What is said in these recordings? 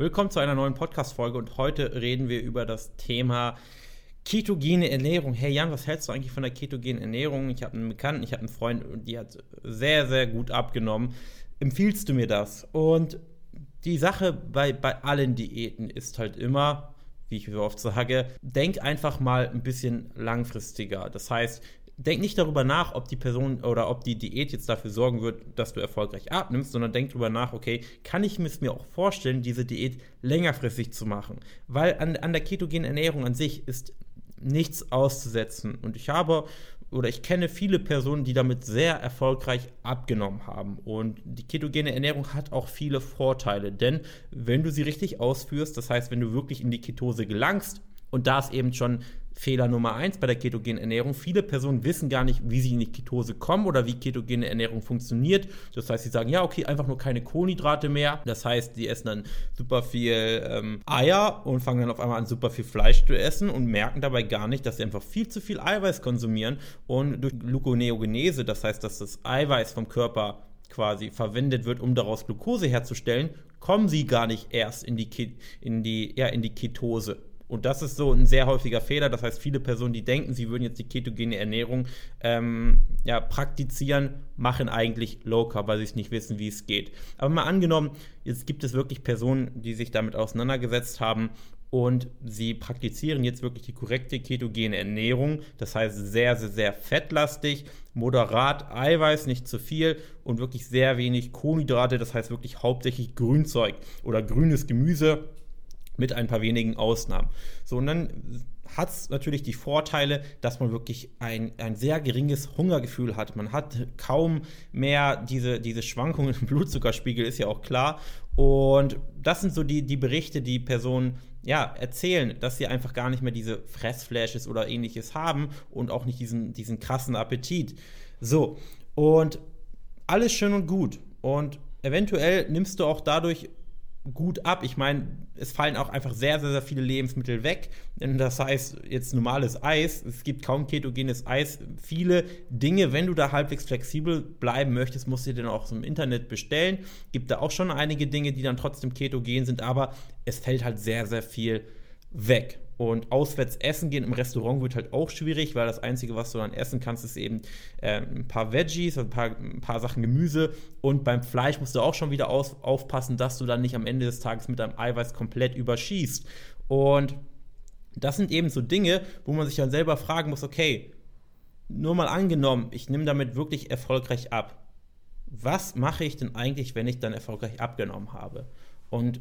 Willkommen zu einer neuen Podcast-Folge und heute reden wir über das Thema ketogene Ernährung. Hey Jan, was hältst du eigentlich von der ketogenen Ernährung? Ich habe einen Bekannten, ich habe einen Freund und die hat sehr, sehr gut abgenommen. Empfiehlst du mir das? Und die Sache bei, bei allen Diäten ist halt immer, wie ich so oft sage, denk einfach mal ein bisschen langfristiger. Das heißt, denk nicht darüber nach, ob die Person oder ob die Diät jetzt dafür sorgen wird, dass du erfolgreich abnimmst, sondern denk darüber nach, okay, kann ich es mir auch vorstellen, diese Diät längerfristig zu machen? Weil an, an der ketogenen Ernährung an sich ist nichts auszusetzen. Und ich habe oder ich kenne viele Personen, die damit sehr erfolgreich abgenommen haben. Und die ketogene Ernährung hat auch viele Vorteile, denn wenn du sie richtig ausführst, das heißt, wenn du wirklich in die Ketose gelangst, und da ist eben schon Fehler Nummer eins bei der ketogenen Ernährung. Viele Personen wissen gar nicht, wie sie in die Ketose kommen oder wie ketogene Ernährung funktioniert. Das heißt, sie sagen, ja, okay, einfach nur keine Kohlenhydrate mehr. Das heißt, sie essen dann super viel ähm, Eier und fangen dann auf einmal an, super viel Fleisch zu essen und merken dabei gar nicht, dass sie einfach viel zu viel Eiweiß konsumieren. Und durch Gluconeogenese, das heißt, dass das Eiweiß vom Körper quasi verwendet wird, um daraus Glucose herzustellen, kommen sie gar nicht erst in die, in die, ja, in die Ketose. Und das ist so ein sehr häufiger Fehler. Das heißt, viele Personen, die denken, sie würden jetzt die ketogene Ernährung ähm, ja, praktizieren, machen eigentlich Low Carb, weil sie es nicht wissen, wie es geht. Aber mal angenommen, jetzt gibt es wirklich Personen, die sich damit auseinandergesetzt haben und sie praktizieren jetzt wirklich die korrekte ketogene Ernährung. Das heißt, sehr, sehr, sehr fettlastig, moderat Eiweiß, nicht zu viel und wirklich sehr wenig Kohlenhydrate. Das heißt wirklich hauptsächlich Grünzeug oder grünes Gemüse mit ein paar wenigen Ausnahmen. So, und dann hat es natürlich die Vorteile, dass man wirklich ein, ein sehr geringes Hungergefühl hat. Man hat kaum mehr diese, diese Schwankungen im Blutzuckerspiegel, ist ja auch klar. Und das sind so die, die Berichte, die Personen ja, erzählen, dass sie einfach gar nicht mehr diese Fressflashes oder ähnliches haben und auch nicht diesen, diesen krassen Appetit. So, und alles schön und gut. Und eventuell nimmst du auch dadurch gut ab. Ich meine, es fallen auch einfach sehr, sehr, sehr viele Lebensmittel weg. Das heißt, jetzt normales Eis, es gibt kaum ketogenes Eis. Viele Dinge, wenn du da halbwegs flexibel bleiben möchtest, musst du dir dann auch im Internet bestellen. Gibt da auch schon einige Dinge, die dann trotzdem ketogen sind, aber es fällt halt sehr, sehr viel weg. Und auswärts essen gehen im Restaurant wird halt auch schwierig, weil das Einzige, was du dann essen kannst, ist eben äh, ein paar Veggies, ein paar, ein paar Sachen Gemüse. Und beim Fleisch musst du auch schon wieder aus, aufpassen, dass du dann nicht am Ende des Tages mit deinem Eiweiß komplett überschießt. Und das sind eben so Dinge, wo man sich dann selber fragen muss, okay, nur mal angenommen, ich nehme damit wirklich erfolgreich ab. Was mache ich denn eigentlich, wenn ich dann erfolgreich abgenommen habe? Und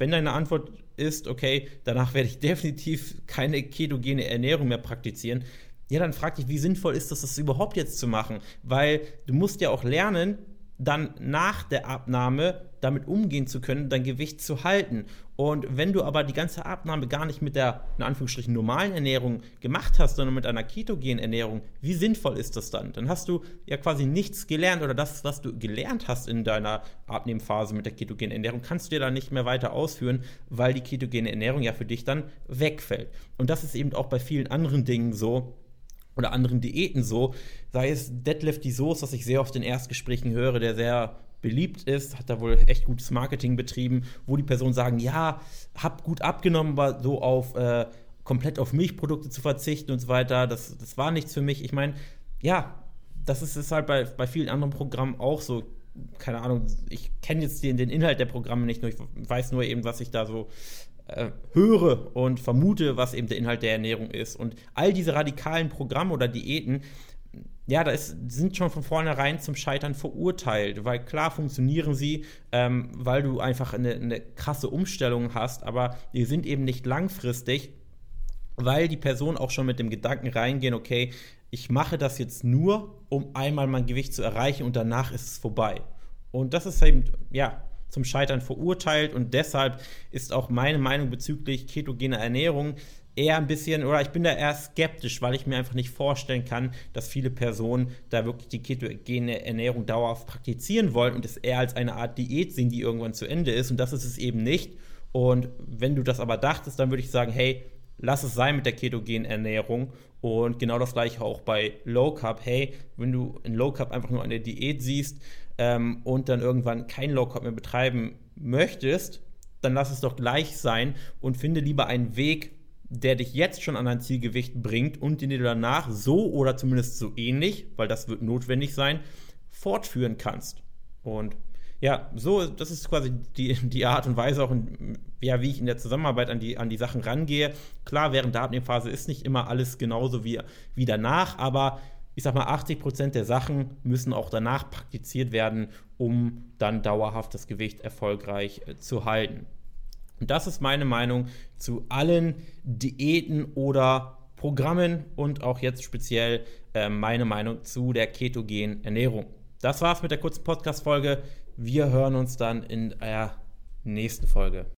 wenn deine Antwort ist, okay, danach werde ich definitiv keine ketogene Ernährung mehr praktizieren, ja, dann frag dich, wie sinnvoll ist das, das überhaupt jetzt zu machen? Weil du musst ja auch lernen, dann nach der Abnahme damit umgehen zu können, dein Gewicht zu halten. Und wenn du aber die ganze Abnahme gar nicht mit der, in Anführungsstrichen, normalen Ernährung gemacht hast, sondern mit einer ketogenen Ernährung, wie sinnvoll ist das dann? Dann hast du ja quasi nichts gelernt oder das, was du gelernt hast in deiner Abnehmphase mit der ketogenen Ernährung, kannst du dir dann nicht mehr weiter ausführen, weil die ketogene Ernährung ja für dich dann wegfällt. Und das ist eben auch bei vielen anderen Dingen so, oder anderen Diäten so, sei es Deadlift die Soße, was ich sehr oft in Erstgesprächen höre, der sehr beliebt ist, hat da wohl echt gutes Marketing betrieben, wo die Personen sagen, ja, hab gut abgenommen, aber so auf äh, komplett auf Milchprodukte zu verzichten und so weiter, das, das war nichts für mich. Ich meine, ja, das ist, ist halt bei, bei vielen anderen Programmen auch so. Keine Ahnung, ich kenne jetzt den, den Inhalt der Programme nicht nur, ich weiß nur eben, was ich da so äh, höre und vermute, was eben der Inhalt der Ernährung ist. Und all diese radikalen Programme oder Diäten, ja, da sind schon von vornherein zum Scheitern verurteilt, weil klar funktionieren sie, ähm, weil du einfach eine, eine krasse Umstellung hast, aber die sind eben nicht langfristig, weil die Personen auch schon mit dem Gedanken reingehen, okay, ich mache das jetzt nur, um einmal mein Gewicht zu erreichen und danach ist es vorbei. Und das ist eben, ja, zum Scheitern verurteilt und deshalb ist auch meine Meinung bezüglich ketogener Ernährung eher ein bisschen, oder ich bin da eher skeptisch, weil ich mir einfach nicht vorstellen kann, dass viele Personen da wirklich die ketogene Ernährung dauerhaft praktizieren wollen und es eher als eine Art Diät sehen, die irgendwann zu Ende ist. Und das ist es eben nicht. Und wenn du das aber dachtest, dann würde ich sagen, hey, lass es sein mit der ketogenen Ernährung. Und genau das gleiche auch bei Low Carb. Hey, wenn du in Low Carb einfach nur eine Diät siehst ähm, und dann irgendwann kein Low Carb mehr betreiben möchtest, dann lass es doch gleich sein und finde lieber einen Weg, der dich jetzt schon an dein Zielgewicht bringt und den du danach so oder zumindest so ähnlich, weil das wird notwendig sein, fortführen kannst. Und ja, so, das ist quasi die, die Art und Weise auch, in, ja, wie ich in der Zusammenarbeit an die, an die Sachen rangehe. Klar, während der Abnehmphase ist nicht immer alles genauso wie, wie danach, aber ich sag mal, 80 Prozent der Sachen müssen auch danach praktiziert werden, um dann dauerhaft das Gewicht erfolgreich äh, zu halten. Und das ist meine Meinung zu allen Diäten oder Programmen und auch jetzt speziell äh, meine Meinung zu der ketogenen Ernährung. Das war's mit der kurzen Podcast-Folge. Wir hören uns dann in der nächsten Folge.